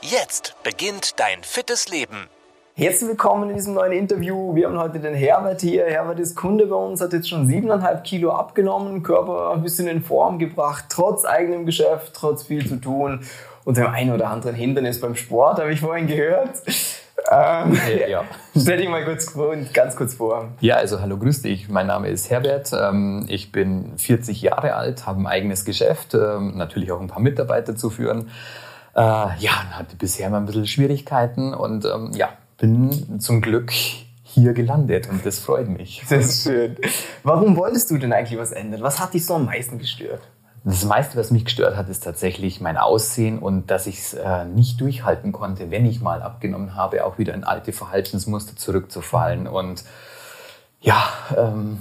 Jetzt beginnt dein fittes Leben. Herzlich willkommen in diesem neuen Interview. Wir haben heute den Herbert hier. Herbert ist Kunde bei uns, hat jetzt schon siebeneinhalb Kilo abgenommen, Körper ein bisschen in Form gebracht, trotz eigenem Geschäft, trotz viel zu tun und dem einen oder anderen Hindernis beim Sport, habe ich vorhin gehört. Ähm, ja. Stell dich mal kurz, ganz kurz vor. Ja, also hallo, grüß dich. Mein Name ist Herbert. Ähm, ich bin 40 Jahre alt, habe ein eigenes Geschäft, ähm, natürlich auch ein paar Mitarbeiter zu führen. Äh, ja, hatte bisher mal ein bisschen Schwierigkeiten und ähm, ja, bin zum Glück hier gelandet und das freut mich. Das ist schön. Warum wolltest du denn eigentlich was ändern? Was hat dich so am meisten gestört? Das meiste, was mich gestört hat, ist tatsächlich mein Aussehen und dass ich es äh, nicht durchhalten konnte, wenn ich mal abgenommen habe, auch wieder in alte Verhaltensmuster zurückzufallen. Und ja, ähm,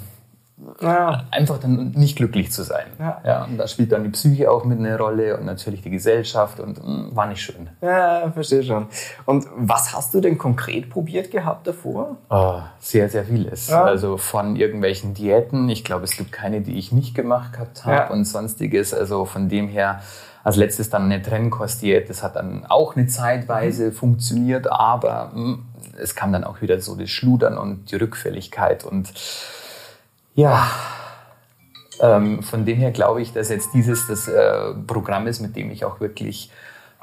ja. einfach dann nicht glücklich zu sein. Ja. ja. und da spielt dann die Psyche auch mit eine Rolle und natürlich die Gesellschaft und mh, hm, war nicht schön. Ja, verstehe schon. Und was hast du denn konkret probiert gehabt davor? Oh, sehr, sehr vieles. Ja. Also von irgendwelchen Diäten. Ich glaube, es gibt keine, die ich nicht gemacht gehabt habe und sonstiges. Also von dem her als letztes dann eine Trennkostdiät. Das hat dann auch eine Zeitweise mhm. funktioniert, aber mh, hm, es kam dann auch wieder so das Schludern und die Rückfälligkeit und ja, ähm, von dem her glaube ich, dass jetzt dieses das äh, Programm ist, mit dem ich auch wirklich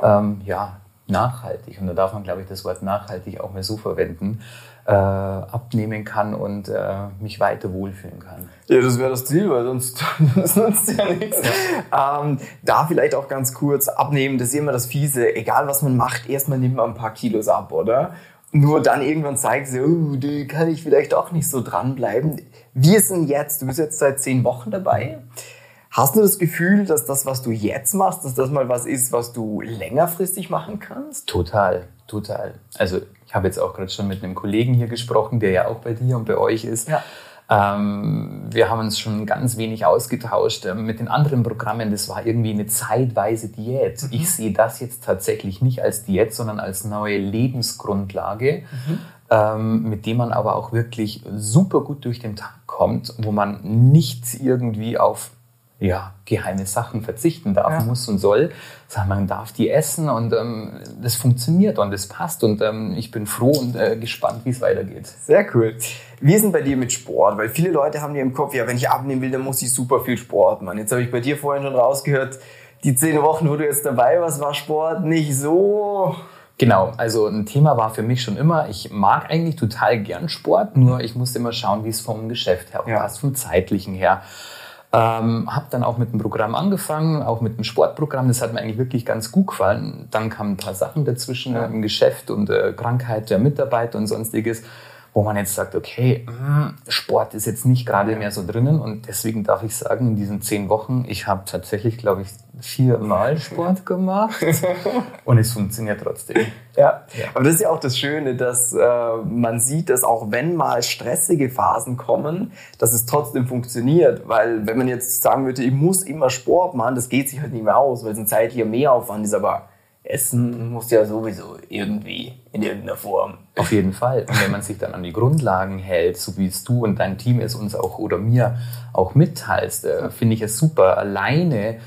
ähm, ja, nachhaltig, und da darf man, glaube ich, das Wort nachhaltig auch mal so verwenden, äh, abnehmen kann und äh, mich weiter wohlfühlen kann. Ja, das wäre das Ziel, weil sonst das nutzt ja nichts. Ja. Ähm, da vielleicht auch ganz kurz abnehmen, das ist immer das Fiese. Egal was man macht, erstmal nimmt man ein paar Kilos ab, oder? Nur dann irgendwann zeigt sie, oh, da kann ich vielleicht auch nicht so dranbleiben. Wir sind jetzt, du bist jetzt seit zehn Wochen dabei. Hast du das Gefühl, dass das, was du jetzt machst, dass das mal was ist, was du längerfristig machen kannst? Total, total. Also ich habe jetzt auch gerade schon mit einem Kollegen hier gesprochen, der ja auch bei dir und bei euch ist. Ja. Ähm, wir haben uns schon ganz wenig ausgetauscht ähm, mit den anderen Programmen. Das war irgendwie eine zeitweise Diät. Mhm. Ich sehe das jetzt tatsächlich nicht als Diät, sondern als neue Lebensgrundlage, mhm. ähm, mit dem man aber auch wirklich super gut durch den Tag kommt, wo man nicht irgendwie auf ja, geheime Sachen verzichten darf, ja. muss und soll. Sondern man darf die essen und ähm, das funktioniert und das passt. Und ähm, ich bin froh und äh, gespannt, wie es weitergeht. Sehr cool. Wie ist denn bei dir mit Sport? Weil viele Leute haben ja im Kopf, ja, wenn ich abnehmen will, dann muss ich super viel Sport machen. Jetzt habe ich bei dir vorhin schon rausgehört, die zehn Wochen, wo du jetzt dabei warst, war Sport nicht so Genau, also ein Thema war für mich schon immer, ich mag eigentlich total gern Sport, nur ich musste immer schauen, wie es vom Geschäft her ja. passt, vom zeitlichen her. Ähm, habe dann auch mit dem Programm angefangen, auch mit dem Sportprogramm. Das hat mir eigentlich wirklich ganz gut gefallen. Dann kamen ein paar Sachen dazwischen ja. im Geschäft und äh, Krankheit der Mitarbeiter und sonstiges, wo man jetzt sagt, okay, hm, Sport ist jetzt nicht gerade mehr so drinnen. Und deswegen darf ich sagen, in diesen zehn Wochen, ich habe tatsächlich, glaube ich, viermal Sport gemacht und es funktioniert trotzdem. Ja. ja. aber das ist ja auch das Schöne, dass äh, man sieht, dass auch wenn mal stressige Phasen kommen, dass es trotzdem funktioniert. Weil wenn man jetzt sagen würde, ich muss immer Sport machen, das geht sich halt nicht mehr aus, weil es ein zeitlicher Mehraufwand ist. Aber Essen muss ja sowieso irgendwie in irgendeiner Form. Auf jeden Fall. Und wenn man sich dann an die Grundlagen hält, so wie es du und dein Team es uns auch oder mir auch mitteilst, äh, finde ich es super. Alleine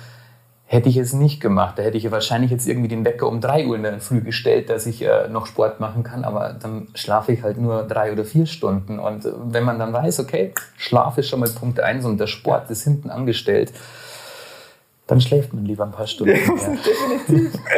Hätte ich es nicht gemacht, da hätte ich wahrscheinlich jetzt irgendwie den Wecker um drei Uhr in der Früh gestellt, dass ich äh, noch Sport machen kann, aber dann schlafe ich halt nur drei oder vier Stunden. Und äh, wenn man dann weiß, okay, Schlaf ist schon mal Punkt eins und der Sport ist hinten angestellt, dann schläft man lieber ein paar Stunden. Definitiv.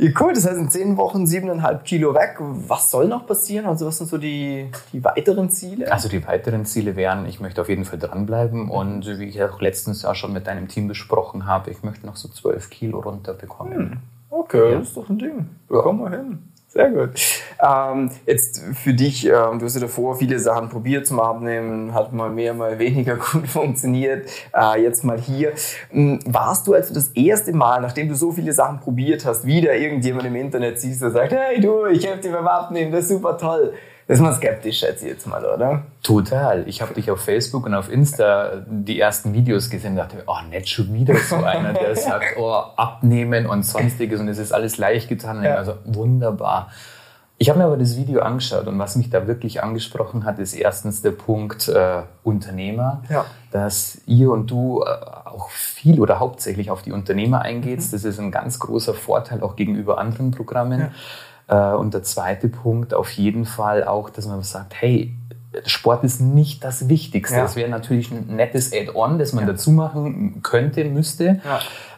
Ja, cool, das heißt in zehn Wochen siebeneinhalb Kilo weg. Was soll noch passieren? Also was sind so die, die weiteren Ziele? Also die weiteren Ziele wären, ich möchte auf jeden Fall dranbleiben mhm. und wie ich auch letztens ja schon mit deinem Team besprochen habe, ich möchte noch so zwölf Kilo runterbekommen. Hm. Okay, ja. das ist doch ein Ding. Ja. Komm mal hin. Sehr gut. Ähm, jetzt für dich, ähm, du hast ja davor viele Sachen probiert zum Abnehmen, hat mal mehr, mal weniger gut funktioniert. Äh, jetzt mal hier. Ähm, warst du also das erste Mal, nachdem du so viele Sachen probiert hast, wieder irgendjemand im Internet siehst, der sagt, hey du, ich helfe dir beim Abnehmen, das ist super toll. Ist man skeptisch, schätze ich jetzt mal, oder? Total. Ich habe dich auf Facebook und auf Insta die ersten Videos gesehen und dachte, oh, nicht schon wieder so einer, der sagt, oh, abnehmen und sonstiges und es ist alles leicht getan. Ja. Also wunderbar. Ich habe mir aber das Video angeschaut und was mich da wirklich angesprochen hat, ist erstens der Punkt äh, Unternehmer, ja. dass ihr und du äh, auch viel oder hauptsächlich auf die Unternehmer eingeht. Mhm. Das ist ein ganz großer Vorteil auch gegenüber anderen Programmen. Ja. Äh, und der zweite Punkt auf jeden Fall auch, dass man sagt, hey, Sport ist nicht das Wichtigste. Ja. Das wäre natürlich ein nettes Add-on, das man ja. dazu machen könnte, müsste,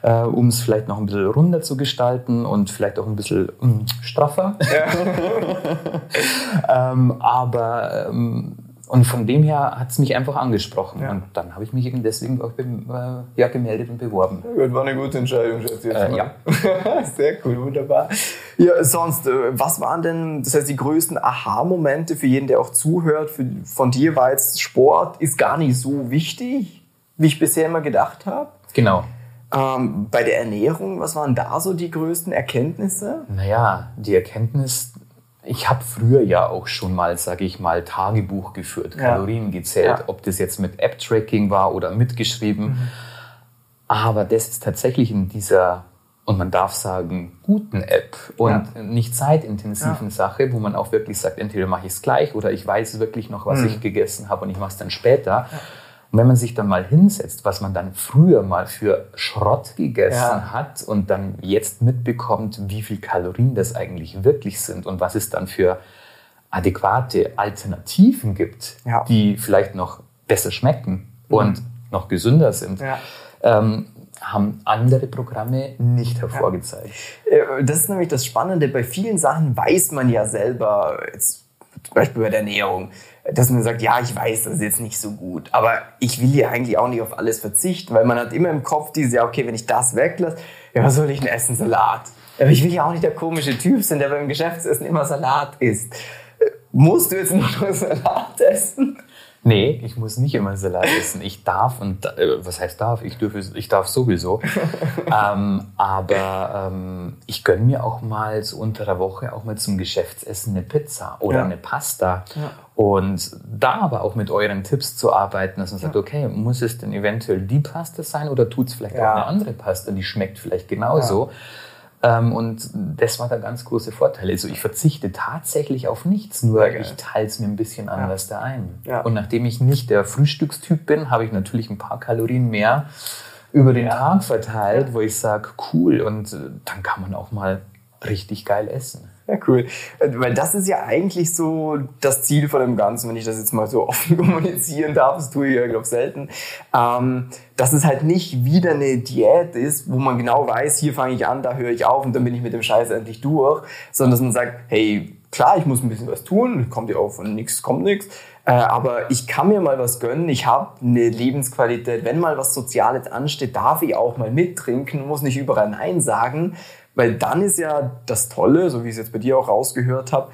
ja. äh, um es vielleicht noch ein bisschen runder zu gestalten und vielleicht auch ein bisschen ähm, straffer. ähm, aber ähm, und von dem her hat es mich einfach angesprochen. Ja. Und dann habe ich mich eben deswegen auch äh, ja, gemeldet und beworben. Das war eine gute Entscheidung, schätze ich. Äh, ja. Sehr cool, wunderbar. Ja, sonst, äh, was waren denn, das heißt, die größten Aha-Momente für jeden, der auch zuhört? Für, von dir war jetzt Sport ist gar nicht so wichtig, wie ich bisher immer gedacht habe. Genau. Ähm, bei der Ernährung, was waren da so die größten Erkenntnisse? Naja, die Erkenntnis, ich habe früher ja auch schon mal, sage ich mal, Tagebuch geführt, ja. Kalorien gezählt, ja. ob das jetzt mit App-Tracking war oder mitgeschrieben. Mhm. Aber das ist tatsächlich in dieser, und man darf sagen, guten App und ja. nicht zeitintensiven Sache, wo man auch wirklich sagt, entweder mache ich es gleich oder ich weiß wirklich noch, was mhm. ich gegessen habe und ich mache es dann später. Und wenn man sich dann mal hinsetzt, was man dann früher mal für Schrott gegessen ja. hat und dann jetzt mitbekommt, wie viel Kalorien das eigentlich wirklich sind und was es dann für adäquate Alternativen gibt, ja. die vielleicht noch besser schmecken mhm. und noch gesünder sind, ja. ähm, haben andere Programme nicht hervorgezeigt. Äh, das ist nämlich das Spannende. Bei vielen Sachen weiß man ja selber, jetzt, zum Beispiel bei der Ernährung, dass man sagt, ja, ich weiß, das ist jetzt nicht so gut, aber ich will ja eigentlich auch nicht auf alles verzichten, weil man hat immer im Kopf diese, ja, okay, wenn ich das weglasse, ja, was soll ich denn essen? Salat. Aber ich will ja auch nicht der komische Typ sein, der beim Geschäftsessen immer Salat isst. Musst du jetzt nur Salat essen? Nee, ich muss nicht immer Salat essen. Ich darf und äh, was heißt darf? Ich dürfe, ich darf sowieso. ähm, aber ähm, ich gönne mir auch mal so unter der Woche auch mal zum Geschäftsessen eine Pizza oder ja. eine Pasta. Ja. Und da aber auch mit euren Tipps zu arbeiten, dass man sagt, okay, muss es denn eventuell die Pasta sein oder tut es vielleicht auch eine andere Pasta, die schmeckt vielleicht genauso. Ähm, und das war der ganz große Vorteil. Also ich verzichte tatsächlich auf nichts, nur ich teile es mir ein bisschen anders ja. da ein. Ja. Und nachdem ich nicht der Frühstückstyp bin, habe ich natürlich ein paar Kalorien mehr über den ja. Tag verteilt, wo ich sage, cool, und äh, dann kann man auch mal richtig geil essen. Ja, cool. Weil das ist ja eigentlich so das Ziel von dem Ganzen, wenn ich das jetzt mal so offen kommunizieren darf, das tue ich ja, glaube ich, selten, ähm, dass es halt nicht wieder eine Diät ist, wo man genau weiß, hier fange ich an, da höre ich auf und dann bin ich mit dem Scheiß endlich durch, sondern dass man sagt, hey, klar, ich muss ein bisschen was tun, kommt ja auch von nichts, kommt nichts, äh, aber ich kann mir mal was gönnen, ich habe eine Lebensqualität, wenn mal was Soziales ansteht, darf ich auch mal mittrinken, muss nicht überall Nein sagen, weil dann ist ja das Tolle, so wie ich es jetzt bei dir auch rausgehört habe,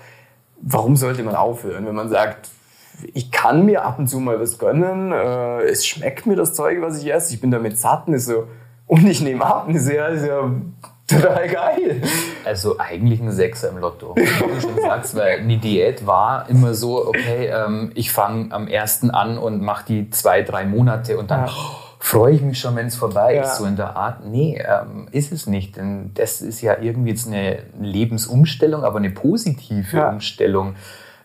warum sollte man aufhören, wenn man sagt, ich kann mir ab und zu mal was gönnen, äh, es schmeckt mir das Zeug, was ich esse, ich bin damit satt, ist so, und ich nehme ab, ist ja, ist ja total geil. Also eigentlich ein Sechser im Lotto, wie du schon sagst, weil die Diät war immer so, okay, ähm, ich fange am ersten an und mache die zwei, drei Monate und dann... Ja. Freue ich mich schon, wenn es vorbei ja. ist, so in der Art. Nee, ähm, ist es nicht. Denn das ist ja irgendwie jetzt eine Lebensumstellung, aber eine positive ja. Umstellung,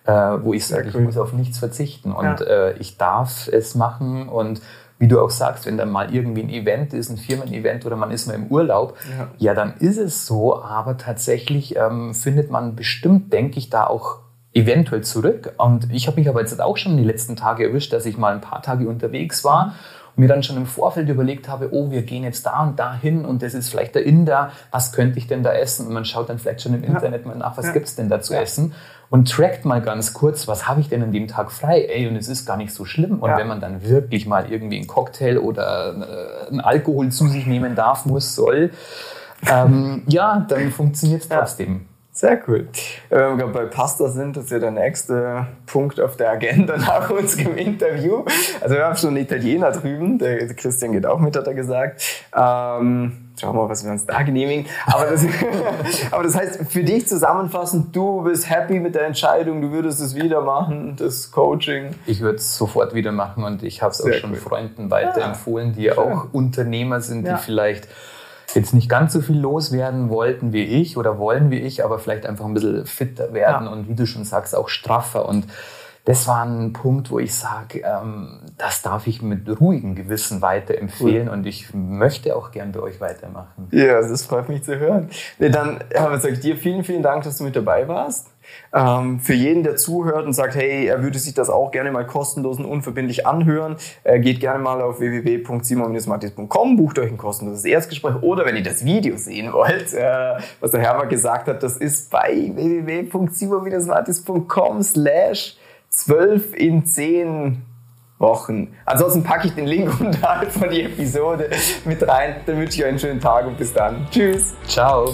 äh, wo ich sage, cool. ich muss auf nichts verzichten und äh, ich darf es machen und wie du auch sagst, wenn dann mal irgendwie ein Event ist, ein Firmen-Event oder man ist mal im Urlaub, ja, ja dann ist es so, aber tatsächlich ähm, findet man bestimmt, denke ich, da auch eventuell zurück. Und ich habe mich aber jetzt auch schon die letzten Tage erwischt, dass ich mal ein paar Tage unterwegs war mir dann schon im Vorfeld überlegt habe, oh, wir gehen jetzt da und da hin und das ist vielleicht der Inder, was könnte ich denn da essen? Und man schaut dann vielleicht schon im Internet mal nach, was ja. gibt's denn da zu ja. essen? Und trackt mal ganz kurz, was habe ich denn an dem Tag frei? Ey, und es ist gar nicht so schlimm. Und ja. wenn man dann wirklich mal irgendwie einen Cocktail oder äh, einen Alkohol zu sich nehmen darf, muss, soll, ähm, ja, dann funktioniert es trotzdem. Sehr cool. Wenn wir bei Pasta sind, das ist ja der nächste Punkt auf der Agenda nach unserem Interview. Also wir haben schon einen Italiener drüben, der Christian geht auch mit, hat er gesagt. Ähm, schauen wir mal, was wir uns da genehmigen. Aber das, aber das heißt, für dich zusammenfassend, du bist happy mit der Entscheidung, du würdest es wieder machen, das Coaching. Ich würde es sofort wieder machen und ich habe es auch schon cool. Freunden weiterempfohlen, die ja auch Unternehmer sind, ja. die vielleicht jetzt nicht ganz so viel loswerden wollten wie ich oder wollen wie ich, aber vielleicht einfach ein bisschen fitter werden ja. und wie du schon sagst, auch straffer. Und das war ein Punkt, wo ich sage, ähm, das darf ich mit ruhigem Gewissen weiterempfehlen cool. und ich möchte auch gern bei euch weitermachen. Ja, das freut mich zu hören. Nee, dann ja, sage ich dir vielen, vielen Dank, dass du mit dabei warst. Ähm, für jeden, der zuhört und sagt, hey, er würde sich das auch gerne mal kostenlos und unverbindlich anhören, äh, geht gerne mal auf www.simon-mattis.com, bucht euch ein kostenloses Erstgespräch oder wenn ihr das Video sehen wollt, äh, was der Herbert gesagt hat, das ist bei www.simon-mattis.com slash 12 in 10 Wochen. Ansonsten packe ich den Link unterhalb von die Episode mit rein. Dann wünsche ich euch einen schönen Tag und bis dann. Tschüss. Ciao.